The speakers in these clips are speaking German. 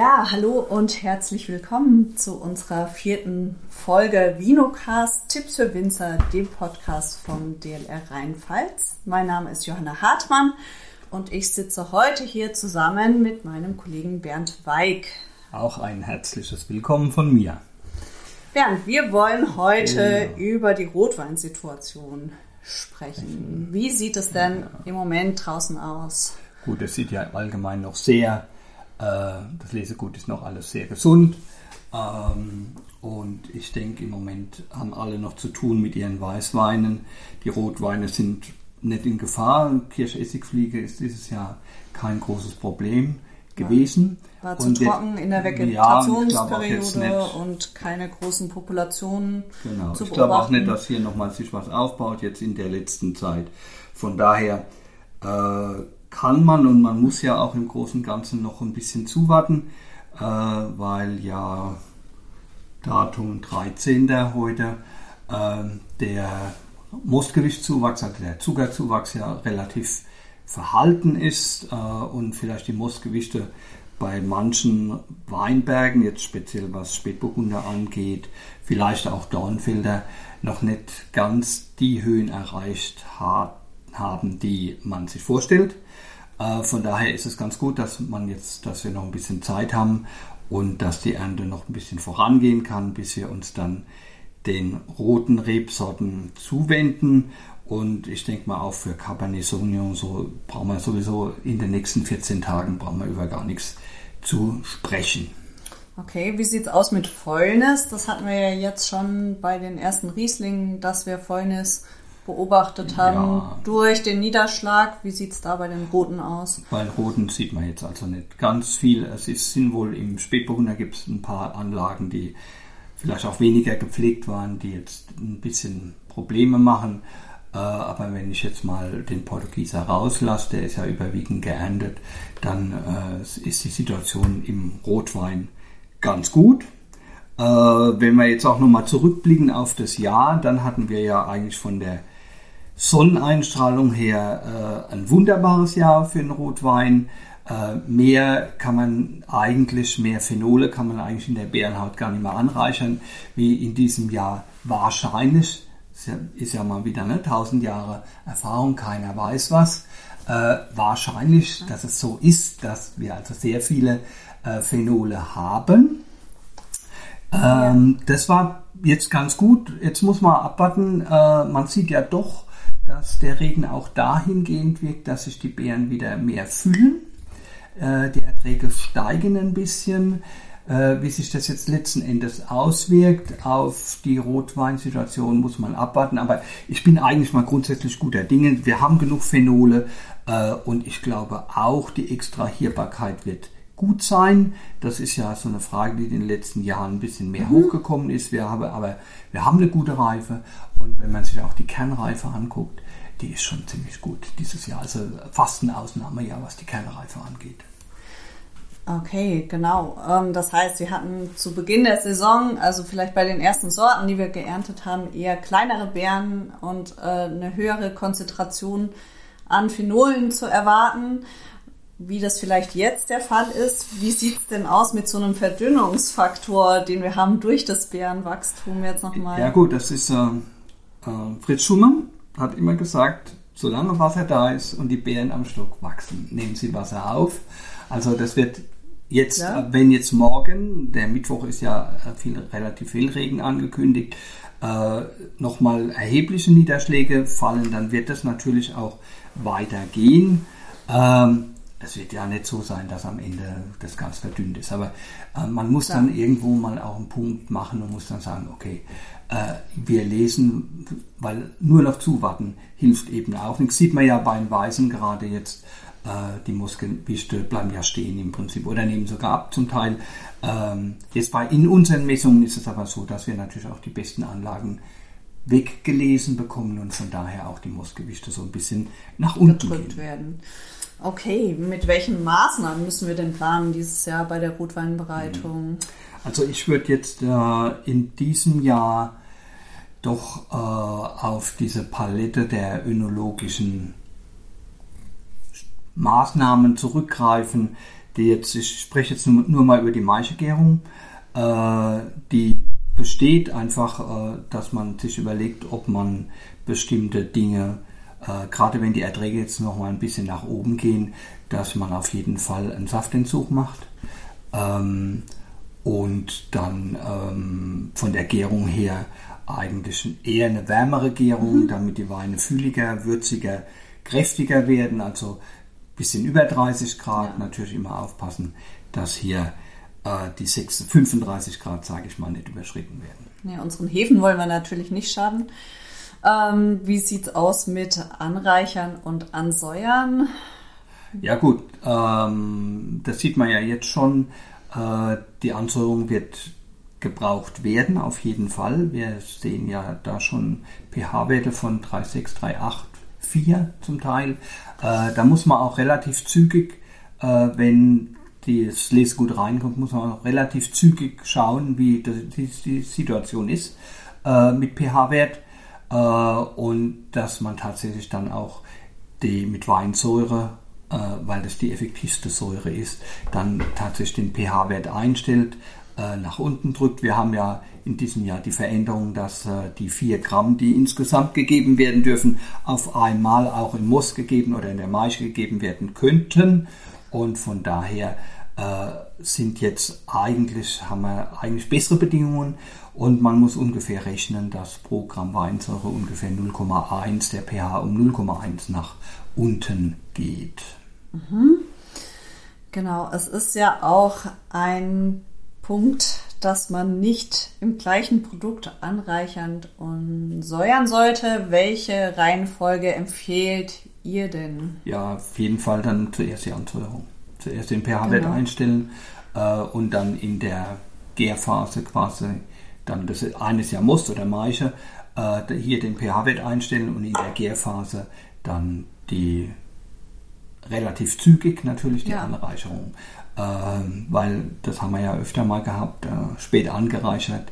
Ja, hallo und herzlich willkommen zu unserer vierten Folge Vinocast Tipps für Winzer, dem Podcast vom DLR Rheinpfalz. Mein Name ist Johanna Hartmann und ich sitze heute hier zusammen mit meinem Kollegen Bernd Weig. Auch ein herzliches Willkommen von mir. Bernd, wir wollen heute ja. über die Rotweinsituation sprechen. Wie sieht es denn ja. im Moment draußen aus? Gut, es sieht ja allgemein noch sehr das Lesegut ist noch alles sehr gesund. Ähm, und ich denke, im Moment haben alle noch zu tun mit ihren Weißweinen. Die Rotweine sind nicht in Gefahr. Kirschessigfliege ist dieses Jahr kein großes Problem gewesen. War zu und trocken in der Vegetationsperiode ja, und keine großen Populationen. Genau. Zu ich glaube auch nicht, dass hier nochmal sich was aufbaut jetzt in der letzten Zeit. Von daher äh, kann man und man muss ja auch im Großen und Ganzen noch ein bisschen zuwarten, äh, weil ja Datum 13. heute äh, der Mostgewichtszuwachs, also der Zuckerzuwachs ja relativ verhalten ist äh, und vielleicht die Mostgewichte bei manchen Weinbergen, jetzt speziell was Spätburgunder angeht, vielleicht auch Dornfelder, noch nicht ganz die Höhen erreicht hat, haben, die man sich vorstellt. Äh, von daher ist es ganz gut, dass man jetzt, dass wir noch ein bisschen Zeit haben und dass die Ernte noch ein bisschen vorangehen kann, bis wir uns dann den roten Rebsorten zuwenden. Und ich denke mal auch für Cabernet Sauvignon so brauchen wir sowieso in den nächsten 14 Tagen brauchen wir über gar nichts zu sprechen. Okay, wie sieht es aus mit Fäulnis? Das hatten wir ja jetzt schon bei den ersten Rieslingen, dass wir Fäulnis beobachtet haben ja. durch den Niederschlag. Wie sieht es da bei den Roten aus? Bei den Roten sieht man jetzt also nicht ganz viel. Es ist, sind wohl im Spätburgunder gibt es ein paar Anlagen, die vielleicht auch weniger gepflegt waren, die jetzt ein bisschen Probleme machen. Äh, aber wenn ich jetzt mal den Portugieser rauslasse, der ist ja überwiegend geerntet, dann äh, ist die Situation im Rotwein ganz gut. Äh, wenn wir jetzt auch nochmal zurückblicken auf das Jahr, dann hatten wir ja eigentlich von der Sonneneinstrahlung her äh, ein wunderbares Jahr für den Rotwein. Äh, mehr kann man eigentlich, mehr Phenole kann man eigentlich in der Bärenhaut gar nicht mehr anreichern, wie in diesem Jahr wahrscheinlich. Ist ja, ist ja mal wieder ne, 1000 Jahre Erfahrung, keiner weiß was. Äh, wahrscheinlich, dass es so ist, dass wir also sehr viele äh, Phenole haben. Ähm. Das war jetzt ganz gut. Jetzt muss man abwarten. Äh, man sieht ja doch, dass der Regen auch dahingehend wirkt, dass sich die Beeren wieder mehr füllen. Äh, die Erträge steigen ein bisschen. Äh, wie sich das jetzt letzten Endes auswirkt auf die Rotweinsituation, muss man abwarten. Aber ich bin eigentlich mal grundsätzlich guter Dinge. Wir haben genug Phenole äh, und ich glaube auch, die Extrahierbarkeit wird gut sein. Das ist ja so eine Frage, die in den letzten Jahren ein bisschen mehr mhm. hochgekommen ist. Wir haben aber wir haben eine gute Reife und wenn man sich auch die Kernreife anguckt, die ist schon ziemlich gut dieses Jahr. Also fast ein Ausnahmejahr, was die Kernreife angeht. Okay, genau. Ähm, das heißt, wir hatten zu Beginn der Saison, also vielleicht bei den ersten Sorten, die wir geerntet haben, eher kleinere Beeren und äh, eine höhere Konzentration an Phenolen zu erwarten wie das vielleicht jetzt der Fall ist. Wie sieht es denn aus mit so einem Verdünnungsfaktor, den wir haben durch das Bärenwachstum jetzt nochmal? Ja gut, das ist äh, Fritz Schumann hat immer gesagt, solange Wasser da ist und die Beeren am Stock wachsen, nehmen sie Wasser auf. Also das wird jetzt, ja. Äh, wenn jetzt morgen, der Mittwoch ist ja äh, viel, relativ viel Regen angekündigt, äh, nochmal erhebliche Niederschläge fallen, dann wird das natürlich auch weitergehen. Ähm, es wird ja nicht so sein, dass am Ende das ganz verdünnt ist. Aber äh, man muss ja. dann irgendwo mal auch einen Punkt machen und muss dann sagen, okay, äh, wir lesen, weil nur noch zuwarten hilft eben auch nichts. Sieht man ja beim Weißen gerade jetzt, äh, die Muskelgewichte bleiben ja stehen im Prinzip oder nehmen sogar ab zum Teil. Ähm, jetzt bei in unseren Messungen ist es aber so, dass wir natürlich auch die besten Anlagen weggelesen bekommen und von daher auch die Muskelgewichte so ein bisschen nach unten gehen. werden. Okay, mit welchen Maßnahmen müssen wir denn planen dieses Jahr bei der Rotweinbereitung? Also ich würde jetzt äh, in diesem Jahr doch äh, auf diese Palette der önologischen Maßnahmen zurückgreifen, die jetzt, ich spreche jetzt nur, nur mal über die Maischegärung, äh, die besteht einfach, äh, dass man sich überlegt, ob man bestimmte Dinge, äh, gerade wenn die Erträge jetzt noch mal ein bisschen nach oben gehen, dass man auf jeden Fall einen Saftentzug macht. Ähm, und dann ähm, von der Gärung her eigentlich eher eine wärmere Gärung, mhm. damit die Weine fühliger, würziger, kräftiger werden, also ein bisschen über 30 Grad. Ja. Natürlich immer aufpassen, dass hier die 6, 35 Grad, sage ich mal, nicht überschritten werden. Ja, unseren Hefen wollen wir natürlich nicht schaden. Ähm, wie sieht es aus mit Anreichern und Ansäuern? Ja gut, ähm, das sieht man ja jetzt schon. Äh, die Ansäuerung wird gebraucht werden, auf jeden Fall. Wir sehen ja da schon pH-Werte von 3,6, 3,8, 4 zum Teil. Äh, da muss man auch relativ zügig, äh, wenn das Lesegut reinkommt, muss man relativ zügig schauen, wie die, die Situation ist äh, mit pH-Wert äh, und dass man tatsächlich dann auch die mit Weinsäure, äh, weil das die effektivste Säure ist, dann tatsächlich den pH-Wert einstellt, äh, nach unten drückt. Wir haben ja in diesem Jahr die Veränderung, dass äh, die 4 Gramm, die insgesamt gegeben werden dürfen, auf einmal auch im Moss gegeben oder in der Maische gegeben werden könnten. Und von daher äh, sind jetzt eigentlich, haben wir eigentlich bessere Bedingungen und man muss ungefähr rechnen, dass pro Gramm Weinsäure ungefähr 0,1 der pH um 0,1 nach unten geht. Mhm. Genau, es ist ja auch ein Punkt, dass man nicht im gleichen Produkt anreichernd und säuern sollte. Welche Reihenfolge empfehlt ihr denn? Ja, auf jeden Fall dann zuerst die Ansäuerung. Zuerst den pH-Wert genau. einstellen äh, und dann in der Gärphase quasi, dann das eine ist ja Most oder Maische, äh, hier den pH-Wert einstellen und in der Gärphase dann die relativ zügig natürlich die ja. Anreicherung. Äh, weil das haben wir ja öfter mal gehabt, äh, spät angereichert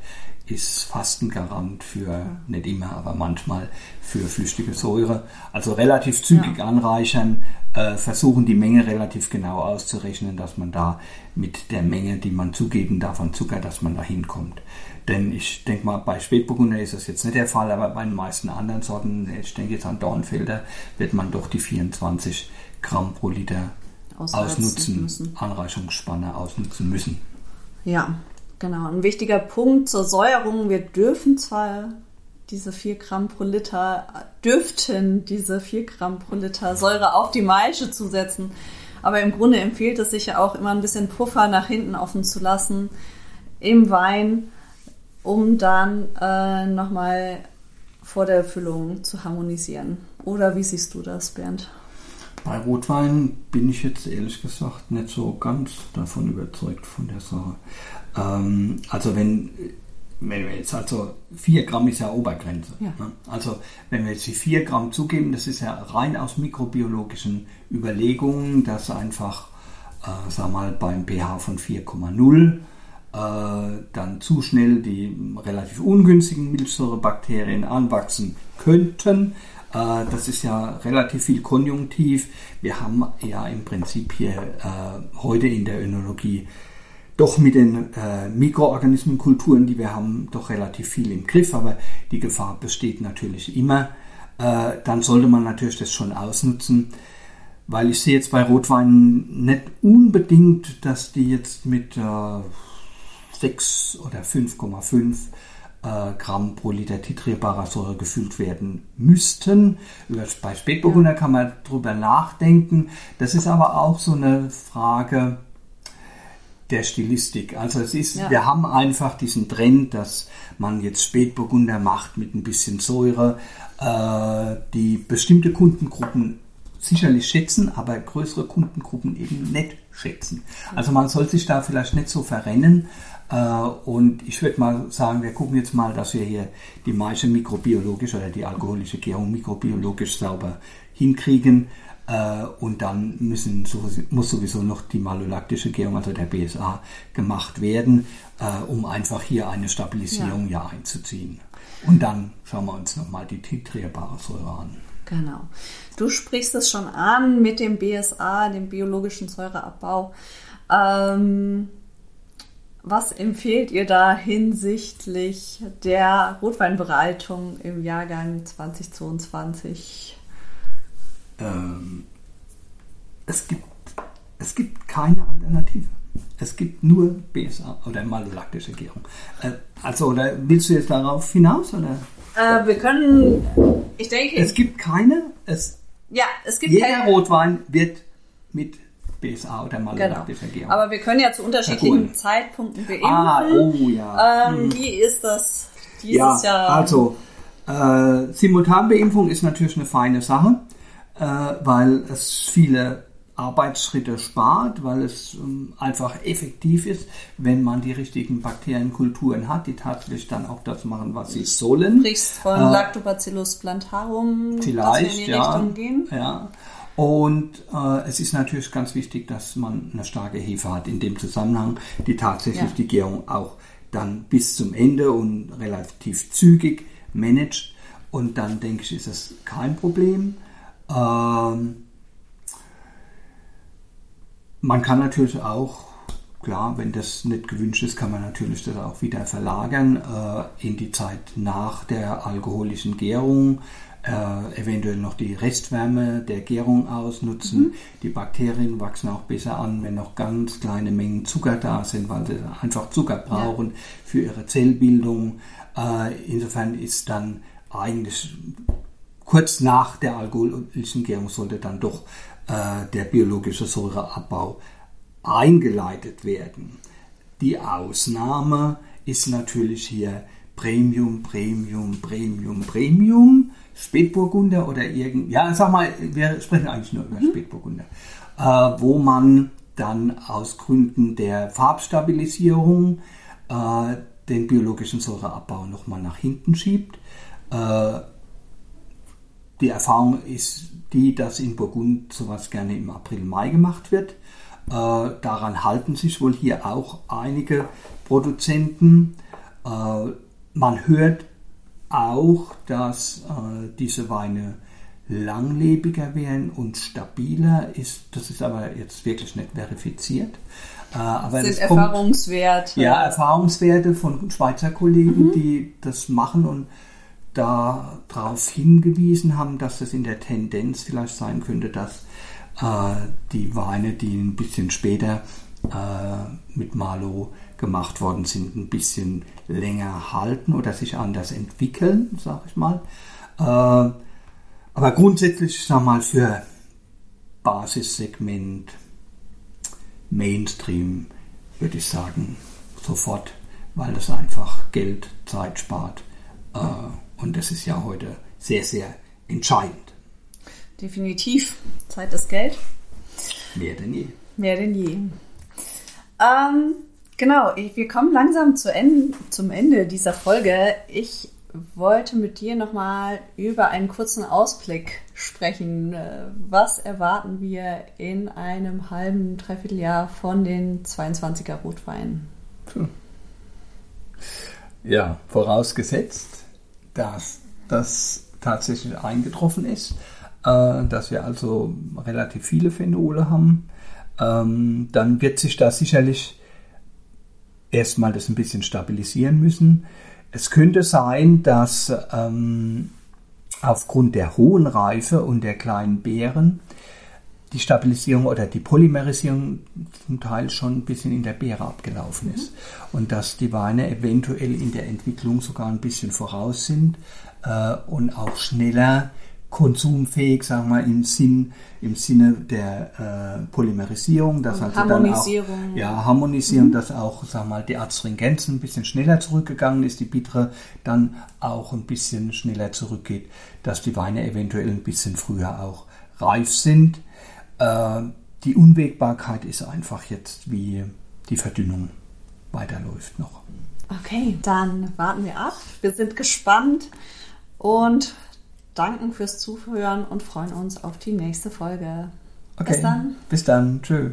ist fast ein Garant für, nicht immer, aber manchmal für flüchtige Säure. Also relativ zügig ja. anreichern, äh, versuchen die Menge relativ genau auszurechnen, dass man da mit der Menge, die man zugeben darf an Zucker, dass man da hinkommt. Denn ich denke mal, bei Spätburgunder ist das jetzt nicht der Fall, aber bei den meisten anderen Sorten, ich denke jetzt an Dornfelder, wird man doch die 24 Gramm pro Liter ausnutzen, müssen. Anreichungsspanne ausnutzen müssen. Ja, Genau, ein wichtiger Punkt zur Säuerung. Wir dürfen zwar diese 4 Gramm pro Liter, dürften diese 4 Gramm pro Liter Säure auf die Maische zusetzen. Aber im Grunde empfiehlt es sich ja auch immer ein bisschen Puffer nach hinten offen zu lassen im Wein, um dann äh, nochmal vor der Füllung zu harmonisieren. Oder wie siehst du das, Bernd? Bei Rotwein bin ich jetzt ehrlich gesagt nicht so ganz davon überzeugt von der Sache. Ähm, also wenn, wenn wir jetzt also 4 Gramm ist ja Obergrenze. Ja. Ne? Also wenn wir jetzt die 4 Gramm zugeben, das ist ja rein aus mikrobiologischen Überlegungen, dass einfach, äh, sag mal, beim pH von 4,0 äh, dann zu schnell die relativ ungünstigen Milchsäurebakterien anwachsen könnten. Äh, das ist ja relativ viel Konjunktiv. Wir haben ja im Prinzip hier äh, heute in der Önologie doch mit den äh, Mikroorganismenkulturen, die wir haben, doch relativ viel im Griff, aber die Gefahr besteht natürlich immer. Dann sollte man natürlich das schon ausnutzen, weil ich sehe jetzt bei Rotweinen nicht unbedingt, dass die jetzt mit äh, 6 oder 5,5 äh, Gramm pro Liter titrierbarer Säure gefüllt werden müssten. Bei Spätburgunder kann man drüber nachdenken. Das ist aber auch so eine Frage, der Stilistik. Also es ist, ja. wir haben einfach diesen Trend, dass man jetzt Spätburgunder macht mit ein bisschen Säure, äh, die bestimmte Kundengruppen sicherlich schätzen, aber größere Kundengruppen eben nicht schätzen. Also man soll sich da vielleicht nicht so verrennen. Äh, und ich würde mal sagen, wir gucken jetzt mal, dass wir hier die Maische mikrobiologisch oder die alkoholische Gärung mikrobiologisch sauber hinkriegen. Äh, und dann müssen, muss sowieso noch die malolaktische Gärung, also der BSA, gemacht werden, äh, um einfach hier eine Stabilisierung ja. ja einzuziehen. Und dann schauen wir uns nochmal die titrierbare Säure an. Genau. Du sprichst es schon an mit dem BSA, dem biologischen Säureabbau. Ähm, was empfehlt ihr da hinsichtlich der Rotweinbereitung im Jahrgang 2022? Ähm, es, gibt, es gibt keine Alternative. Es gibt nur BSA oder malolaktische Gärung. Äh, also, oder willst du jetzt darauf hinaus? Oder? Äh, wir können, ich denke. Es gibt keine. Es, ja, es gibt jeder keine. Rotwein wird mit BSA oder malolaktischer Genau. Gärung. Aber wir können ja zu unterschiedlichen. Zeitpunkten beimpfen. ah, oh ja. ähm, Wie ist das dieses ja, Jahr? also äh, Simultanbeimpfung ist natürlich eine feine Sache, äh, weil es viele Arbeitsschritte spart, weil es ähm, einfach effektiv ist, wenn man die richtigen Bakterienkulturen hat, die tatsächlich dann auch das machen, was sie sollen. Du sprichst von Äh, Lactobacillus plantarum, Vielleicht, in die ja. Richtung gehen. ja. Und äh, es ist natürlich ganz wichtig, dass man eine starke Hefe hat in dem Zusammenhang, die tatsächlich Ja. die Gärung auch dann bis zum Ende und relativ zügig managt. Und dann denke ich, ist das kein Problem. Ähm, man kann natürlich auch, klar, wenn das nicht gewünscht ist, kann man natürlich das auch wieder verlagern äh, in die Zeit nach der alkoholischen Gärung, äh, eventuell noch die Restwärme der Gärung ausnutzen. Die Bakterien wachsen auch besser an, wenn noch ganz kleine Mengen Zucker da sind, weil sie einfach Zucker brauchen für ihre Zellbildung. Äh, insofern ist dann eigentlich kurz nach der alkoholischen Gärung sollte dann doch äh, der biologische Säureabbau eingeleitet werden. Die Ausnahme ist natürlich hier Premium, Premium, Premium, Premium, Spätburgunder oder irgend, ja, sag mal, wir sprechen eigentlich nur über Spätburgunder, äh, wo man dann aus Gründen der Farbstabilisierung äh, den biologischen Säureabbau nochmal nach hinten schiebt. Äh, die Erfahrung ist die, dass in Burgund sowas gerne im April, Mai gemacht wird. Äh, daran halten sich wohl hier auch einige Produzenten. Äh, man hört auch, dass äh, diese Weine langlebiger werden und stabiler ist. Das ist aber jetzt wirklich nicht verifiziert. Äh, aber Das sind das kommt- Erfahrungswerte. ja, Erfahrungswerte von Schweizer Kollegen, die das machen und darauf hingewiesen haben, dass es in der Tendenz vielleicht sein könnte, dass äh, die Weine, die ein bisschen später äh, mit Malo gemacht worden sind, ein bisschen länger halten oder sich anders entwickeln, sag ich mal. Äh, aber grundsätzlich, sag mal, für Basissegment, Mainstream, würde ich sagen, sofort, weil das einfach Geld, Zeit spart. Äh, und das ist ja heute sehr, sehr entscheidend. Definitiv. Zeit ist Geld. Mehr denn je. Mehr denn je. Ähm, genau, wir kommen langsam zu en zum Ende dieser Folge. Ich wollte mit dir nochmal über einen kurzen Ausblick sprechen. Äh, Was erwarten wir in einem halben, dreiviertel Jahr von den 22er Rotweinen? Ja, vorausgesetzt, dass das tatsächlich eingetroffen ist, äh, dass wir also relativ viele Phenole haben, ähm, dann wird sich da sicherlich erstmal das ein bisschen stabilisieren müssen. Es könnte sein, dass ähm, aufgrund der hohen Reife und der kleinen Beeren die Stabilisierung oder die Polymerisierung zum Teil schon ein bisschen in der Beere abgelaufen ist. Und dass die Weine eventuell in der Entwicklung sogar ein bisschen voraus sind äh, und auch schneller konsumfähig, sagen wir im Sinn, im Sinne der äh, Polymerisierung, dass also dann Harmonisierung. auch, ja, harmonisieren, dass auch, sagen wir mal, die Astringenz ein bisschen schneller zurückgegangen ist, die Bitre dann auch ein bisschen schneller zurückgeht, dass die Weine eventuell ein bisschen früher auch reif sind. Äh, die Unwägbarkeit ist einfach jetzt, wie die Verdünnung weiterläuft noch. Okay, dann warten wir ab. Wir sind gespannt und danken fürs Zuhören und freuen uns auf die nächste Folge. Okay. Bis dann. Bis dann. Tschö.